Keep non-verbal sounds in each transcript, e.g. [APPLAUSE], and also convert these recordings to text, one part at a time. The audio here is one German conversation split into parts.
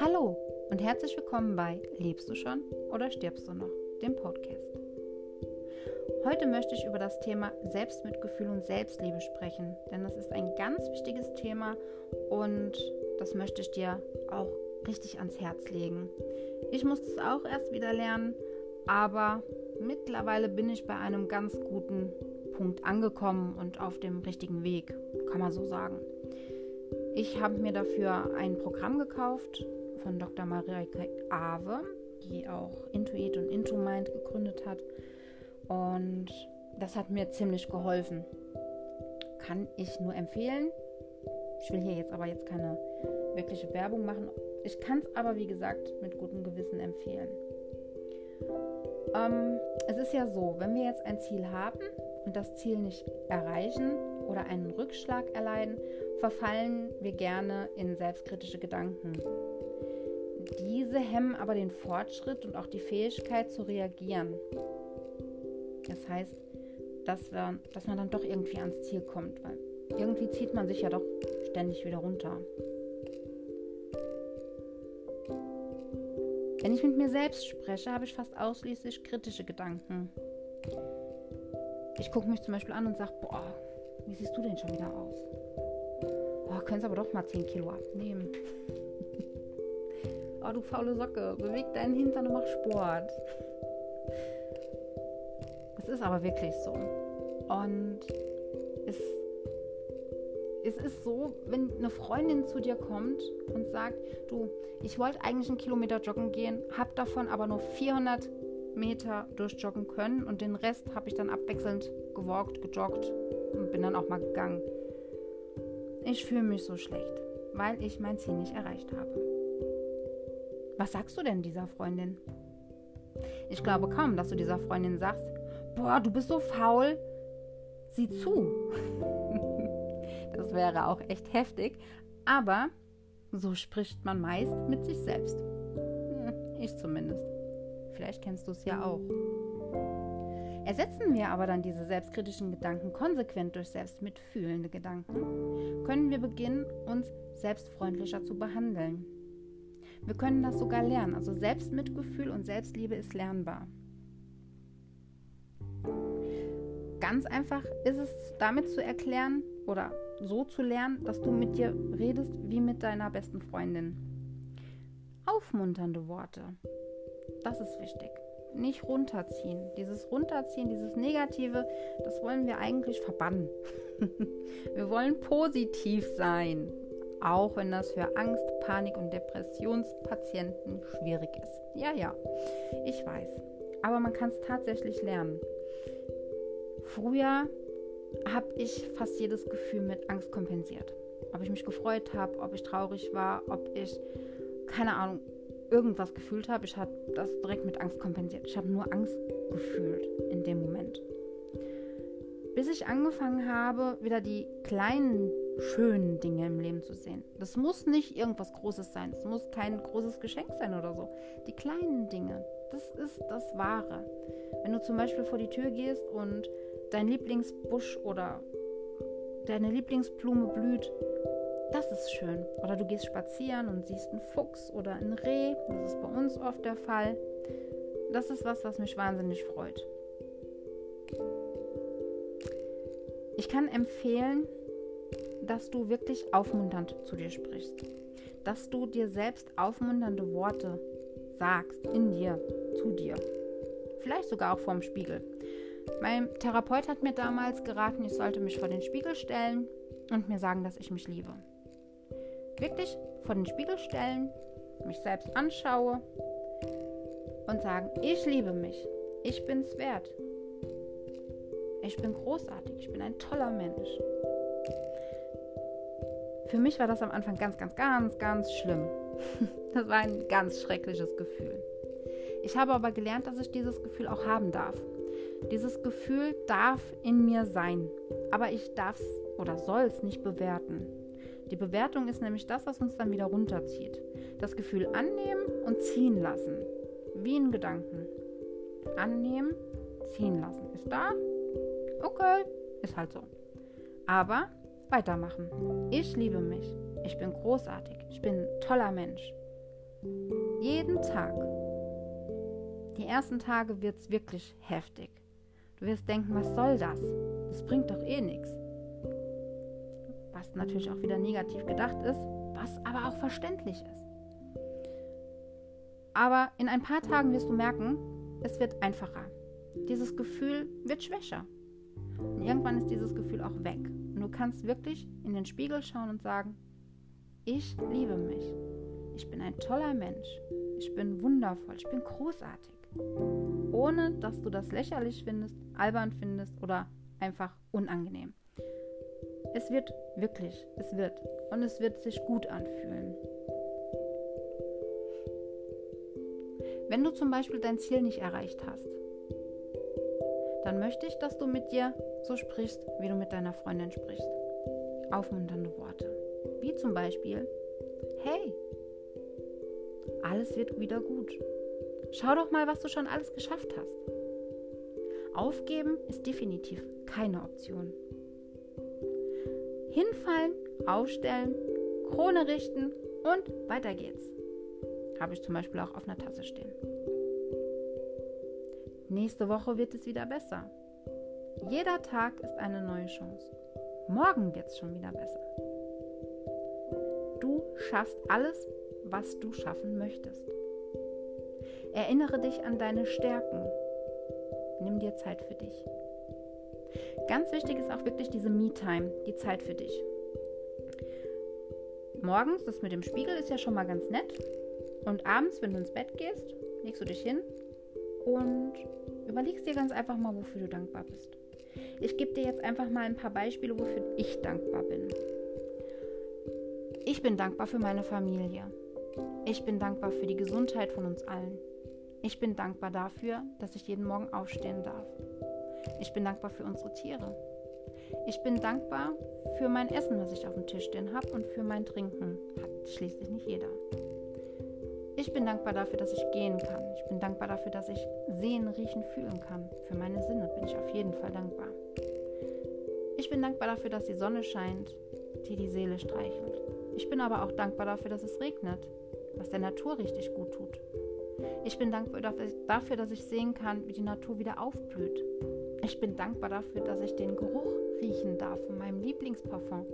Hallo und herzlich willkommen bei Lebst du schon oder stirbst du noch, dem Podcast. Heute möchte ich über das Thema Selbstmitgefühl und Selbstliebe sprechen, denn das ist ein ganz wichtiges Thema und das möchte ich dir auch richtig ans Herz legen. Ich musste es auch erst wieder lernen, aber mittlerweile bin ich bei einem ganz guten Punkt angekommen und auf dem richtigen Weg, kann man so sagen. Ich habe mir dafür ein Programm gekauft von Dr. Mareike Awe, die auch Intuit und Intomind gegründet hat. Und das hat mir ziemlich geholfen. Kann ich nur empfehlen. Ich will hier jetzt aber jetzt keine wirkliche Werbung machen. Ich kann es aber, wie gesagt, mit gutem Gewissen empfehlen. Ähm, es ist ja so, wenn wir jetzt ein Ziel haben und das Ziel nicht erreichen oder einen Rückschlag erleiden, verfallen wir gerne in selbstkritische Gedanken. Diese hemmen aber den Fortschritt und auch die Fähigkeit zu reagieren. Das heißt, dass, wir, dass man dann doch irgendwie ans Ziel kommt, weil irgendwie zieht man sich ja doch ständig wieder runter. Wenn ich mit mir selbst spreche, habe ich fast ausschließlich kritische Gedanken. Ich gucke mich zum Beispiel an und sage, boah, wie siehst du denn schon wieder aus? Boah, könntest aber doch mal 10 Kilo abnehmen. [LAUGHS] oh, du faule Socke, beweg deinen Hintern und mach Sport. Es ist aber wirklich so. Und es es ist so, wenn eine Freundin zu dir kommt und sagt, du, ich wollte eigentlich einen Kilometer joggen gehen, habe davon aber nur 400 Meter durchjoggen können und den Rest habe ich dann abwechselnd gewalkt, gejoggt und bin dann auch mal gegangen. Ich fühle mich so schlecht, weil ich mein Ziel nicht erreicht habe. Was sagst du denn dieser Freundin? Ich glaube kaum, dass du dieser Freundin sagst, boah, du bist so faul, sieh zu. [LAUGHS] Das wäre auch echt heftig. Aber so spricht man meist mit sich selbst. [LAUGHS] Ich zumindest. Vielleicht kennst du es ja auch. Ersetzen wir aber dann diese selbstkritischen Gedanken konsequent durch selbstmitfühlende Gedanken, können wir beginnen, uns selbstfreundlicher zu behandeln. Wir können das sogar lernen. Also Selbstmitgefühl und Selbstliebe ist lernbar. Ganz einfach ist es damit zu erklären oder so zu lernen, dass du mit dir redest wie mit deiner besten Freundin. Aufmunternde Worte. Das ist wichtig. Nicht runterziehen. Dieses Runterziehen, dieses Negative, das wollen wir eigentlich verbannen. [LAUGHS] wir wollen positiv sein. Auch wenn das für Angst, Panik und Depressionspatienten schwierig ist. Ja, ja, ich weiß. Aber man kann es tatsächlich lernen. Früher habe ich fast jedes Gefühl mit Angst kompensiert. Ob ich mich gefreut habe, ob ich traurig war, ob ich, keine Ahnung, irgendwas gefühlt habe. Ich habe das direkt mit Angst kompensiert. Ich habe nur Angst gefühlt in dem Moment. Bis ich angefangen habe, wieder die kleinen, schönen Dinge im Leben zu sehen. Das muss nicht irgendwas Großes sein. Es muss kein großes Geschenk sein oder so. Die kleinen Dinge, das ist das Wahre. Wenn du zum Beispiel vor die Tür gehst und dein Lieblingsbusch oder deine Lieblingsblume blüht, das ist schön. Oder du gehst spazieren und siehst einen Fuchs oder ein Reh, das ist bei uns oft der Fall. Das ist was, was mich wahnsinnig freut. Ich kann empfehlen, dass du wirklich aufmunternd zu dir sprichst. Dass du dir selbst aufmunternde Worte sagst, in dir, zu dir. Vielleicht sogar auch vorm Spiegel. Mein Therapeut hat mir damals geraten, ich sollte mich vor den Spiegel stellen und mir sagen, dass ich mich liebe. Wirklich vor den Spiegel stellen, mich selbst anschaue und sagen, ich liebe mich, ich bin's wert. Ich bin großartig, ich bin ein toller Mensch. Für mich war das am Anfang ganz, ganz, ganz, ganz schlimm. [LAUGHS] Das war ein ganz schreckliches Gefühl. Ich habe aber gelernt, dass ich dieses Gefühl auch haben darf. Dieses Gefühl darf in mir sein, aber ich darf es oder soll es nicht bewerten. Die Bewertung ist nämlich das, was uns dann wieder runterzieht. Das Gefühl annehmen und ziehen lassen. Wie in Gedanken. Annehmen, ziehen lassen. Ist da? Okay, ist halt so. Aber weitermachen. Ich liebe mich. Ich bin großartig. Ich bin ein toller Mensch. Jeden Tag. Die ersten Tage wird es wirklich heftig. Du wirst denken, was soll das? Das bringt doch eh nichts. Was natürlich auch wieder negativ gedacht ist, was aber auch verständlich ist. Aber in ein paar Tagen wirst du merken, es wird einfacher. Dieses Gefühl wird schwächer. Und irgendwann ist dieses Gefühl auch weg. Und du kannst wirklich in den Spiegel schauen und sagen, ich liebe mich. Ich bin ein toller Mensch. Ich bin wundervoll. Ich bin großartig. Ohne dass du das lächerlich findest, albern findest oder einfach unangenehm. Es wird wirklich, es wird. Und es wird sich gut anfühlen. Wenn du zum Beispiel dein Ziel nicht erreicht hast, dann möchte ich, dass du mit dir so sprichst, wie du mit deiner Freundin sprichst. Aufmunternde Worte. Wie zum Beispiel, hey, alles wird wieder gut. Schau doch mal, was du schon alles geschafft hast. Aufgeben ist definitiv keine Option. Hinfallen, aufstellen, Krone richten und weiter geht's. Habe ich zum Beispiel auch auf einer Tasse stehen. Nächste Woche wird es wieder besser. Jeder Tag ist eine neue Chance. Morgen wird es schon wieder besser. Du schaffst alles, was du schaffen möchtest. Erinnere dich an deine Stärken. Nimm dir Zeit für dich. Ganz wichtig ist auch wirklich diese Me-Time, die Zeit für dich. Morgens, das mit dem Spiegel ist ja schon mal ganz nett. Und abends, wenn du ins Bett gehst, legst du dich hin und überlegst dir ganz einfach mal, wofür du dankbar bist. Ich gebe dir jetzt einfach mal ein paar Beispiele, wofür ich dankbar bin. Ich bin dankbar für meine Familie. Ich bin dankbar für die Gesundheit von uns allen. Ich bin dankbar dafür, dass ich jeden Morgen aufstehen darf. Ich bin dankbar für unsere Tiere. Ich bin dankbar für mein Essen, was ich auf dem Tisch stehen habe und für mein Trinken. Hat schließlich nicht jeder. Ich bin dankbar dafür, dass ich gehen kann. Ich bin dankbar dafür, dass ich sehen, riechen, fühlen kann. Für meine Sinne bin ich auf jeden Fall dankbar. Ich bin dankbar dafür, dass die Sonne scheint, die die Seele streichelt. Ich bin aber auch dankbar dafür, dass es regnet, was der Natur richtig gut tut. Ich bin dankbar dafür, dass ich sehen kann, wie die Natur wieder aufblüht. Ich bin dankbar dafür, dass ich den Geruch riechen darf von meinem Lieblingsparfum.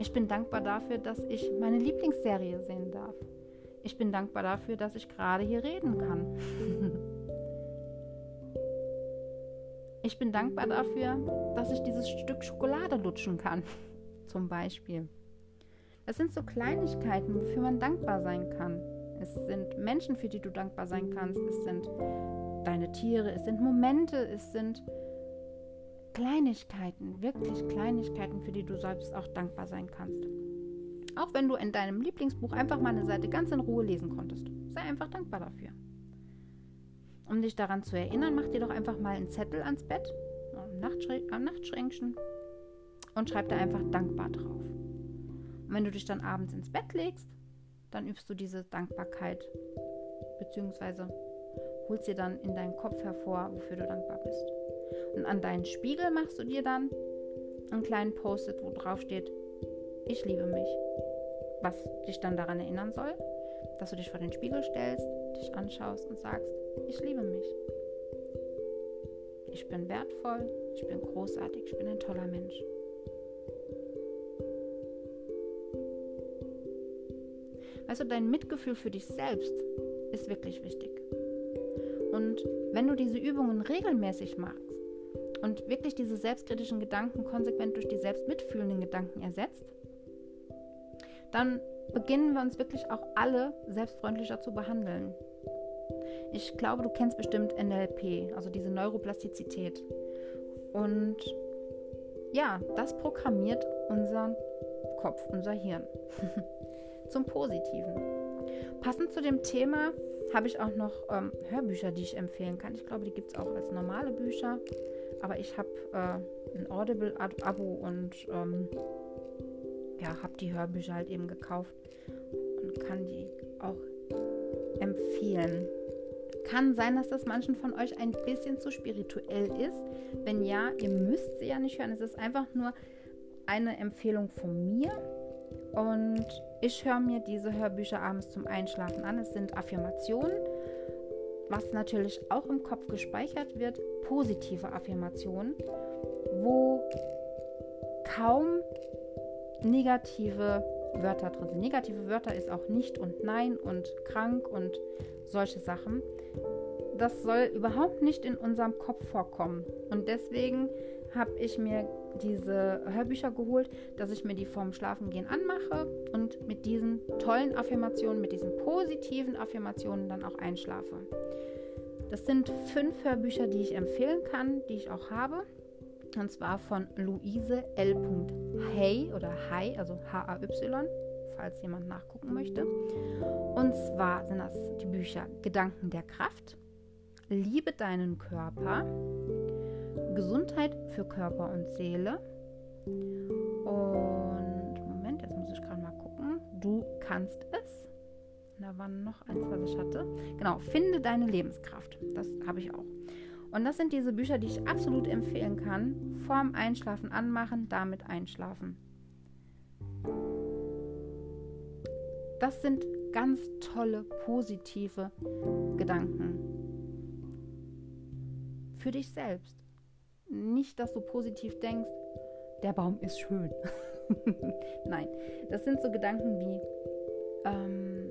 Ich bin dankbar dafür, dass ich meine Lieblingsserie sehen darf. Ich bin dankbar dafür, dass ich gerade hier reden kann. [LAUGHS] ich bin dankbar dafür, dass ich dieses Stück Schokolade lutschen kann. [LAUGHS] Zum Beispiel. Das sind so Kleinigkeiten, wofür man dankbar sein kann. Es sind Menschen, für die du dankbar sein kannst. Es sind deine Tiere. Es sind Momente. Es sind Kleinigkeiten, wirklich Kleinigkeiten, für die du selbst auch dankbar sein kannst. Auch wenn du in deinem Lieblingsbuch einfach mal eine Seite ganz in Ruhe lesen konntest. Sei einfach dankbar dafür. Um dich daran zu erinnern, mach dir doch einfach mal einen Zettel ans Bett, am, Nachtschrä am Nachtschränkchen und schreib da einfach dankbar drauf. Und wenn du dich dann abends ins Bett legst, dann übst du diese Dankbarkeit, beziehungsweise holst dir dann in deinen Kopf hervor, wofür du dankbar bist. Und an deinen Spiegel machst du dir dann einen kleinen Post-it, wo drauf steht, ich liebe mich. Was dich dann daran erinnern soll, dass du dich vor den Spiegel stellst, dich anschaust und sagst, ich liebe mich. Ich bin wertvoll, ich bin großartig, ich bin ein toller Mensch. Weißt du, dein Mitgefühl für dich selbst ist wirklich wichtig. Und wenn du diese Übungen regelmäßig machst und wirklich diese selbstkritischen Gedanken konsequent durch die selbstmitfühlenden Gedanken ersetzt, dann beginnen wir uns wirklich auch alle selbstfreundlicher zu behandeln. Ich glaube, du kennst bestimmt NLP, also diese Neuroplastizität. Und ja, das programmiert unseren Kopf, unser Hirn [LAUGHS] zum Positiven. Passend zu dem Thema habe ich auch noch ähm, Hörbücher, die ich empfehlen kann. Ich glaube, die gibt es auch als normale Bücher. Aber ich habe äh, ein Audible-Abo und ähm, ja, habe die Hörbücher halt eben gekauft und kann die auch empfehlen. Kann sein, dass das manchen von euch ein bisschen zu spirituell ist. Wenn ja, ihr müsst sie ja nicht hören. Es ist einfach nur eine Empfehlung von mir und ich höre mir diese Hörbücher abends zum Einschlafen an. Es sind Affirmationen, was natürlich auch im Kopf gespeichert wird, positive Affirmationen, wo kaum negative Wörter drin sind. Negative Wörter ist auch nicht und nein und krank und solche Sachen. Das soll überhaupt nicht in unserem Kopf vorkommen. Und deswegen habe ich mir diese Hörbücher geholt, dass ich mir die vorm Schlafengehen anmache und mit diesen tollen Affirmationen, mit diesen positiven Affirmationen dann auch einschlafe. Das sind fünf Hörbücher, die ich empfehlen kann, die ich auch habe. Und zwar von Luise L. Hay oder Hay, also H-A-Y, falls jemand nachgucken möchte. Und zwar sind das die Bücher Gedanken der Kraft, Liebe deinen Körper, Gesundheit für Körper und Seele. Und Moment, jetzt muss ich gerade mal gucken. Du kannst es. Da war noch eins, was ich hatte. Genau, finde deine Lebenskraft. Das habe ich auch. Und das sind diese Bücher, die ich absolut empfehlen kann. Vorm Einschlafen anmachen, damit einschlafen. Das sind ganz tolle, positive Gedanken. Für dich selbst. Nicht, dass du positiv denkst, der Baum ist schön. [LAUGHS] Nein, das sind so Gedanken wie, ähm,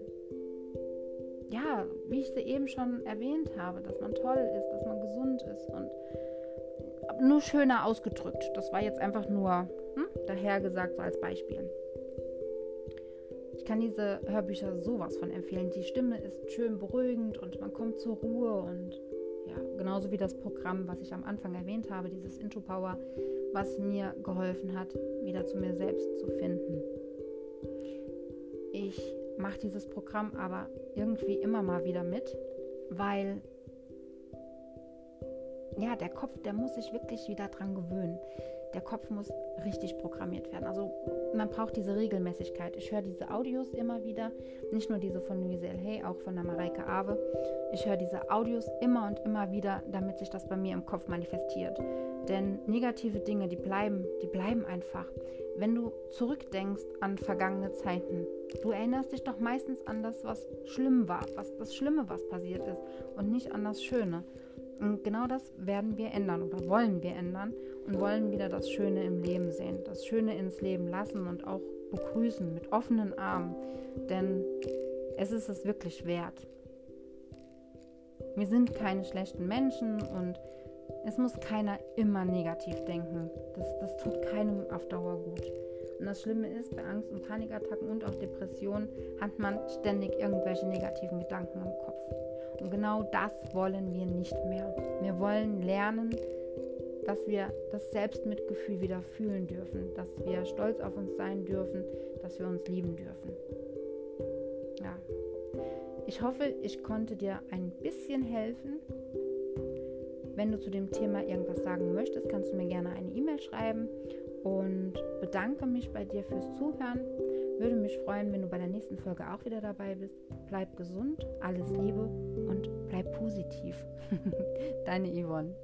ja, wie ich sie eben schon erwähnt habe, dass man toll ist, dass man gesund ist und nur schöner ausgedrückt. Das war jetzt einfach nur hm, dahergesagt, so als Beispiel. Ich kann diese Hörbücher sowas von empfehlen. Die Stimme ist schön beruhigend und man kommt zur Ruhe und genauso wie das Programm, was ich am Anfang erwähnt habe, dieses Intro Power, was mir geholfen hat, wieder zu mir selbst zu finden. Ich mache dieses Programm aber irgendwie immer mal wieder mit, weil ja, der Kopf, der muss sich wirklich wieder dran gewöhnen. Der Kopf muss richtig programmiert werden. Also man braucht diese Regelmäßigkeit. Ich höre diese Audios immer wieder, nicht nur diese von Louise L. Hay, auch von der Mareike Ave. Ich höre diese Audios immer und immer wieder, damit sich das bei mir im Kopf manifestiert. Denn negative Dinge, die bleiben, die bleiben einfach. Wenn du zurückdenkst an vergangene Zeiten, du erinnerst dich doch meistens an das, was schlimm war, was das Schlimme, was passiert ist und nicht an das Schöne. Und genau das werden wir ändern oder wollen wir ändern und wollen wieder das Schöne im Leben sehen, das Schöne ins Leben lassen und auch begrüßen mit offenen Armen, denn es ist es wirklich wert. Wir sind keine schlechten Menschen und es muss keiner immer negativ denken. Das, das tut keinem auf Dauer gut. Und das Schlimme ist, bei Angst- und Panikattacken und auch Depressionen hat man ständig irgendwelche negativen Gedanken im Kopf. Und genau das wollen wir nicht mehr. Wir wollen lernen, dass wir das Selbstmitgefühl wieder fühlen dürfen, dass wir stolz auf uns sein dürfen, dass wir uns lieben dürfen. Ja. Ich hoffe, ich konnte dir ein bisschen helfen. Wenn du zu dem Thema irgendwas sagen möchtest, kannst du mir gerne eine E-Mail schreiben und bedanke mich bei dir fürs Zuhören. Würde mich freuen, wenn du bei der nächsten Folge auch wieder dabei bist. Bleib gesund, alles Liebe und bleib positiv. [LAUGHS] Deine Yvonne.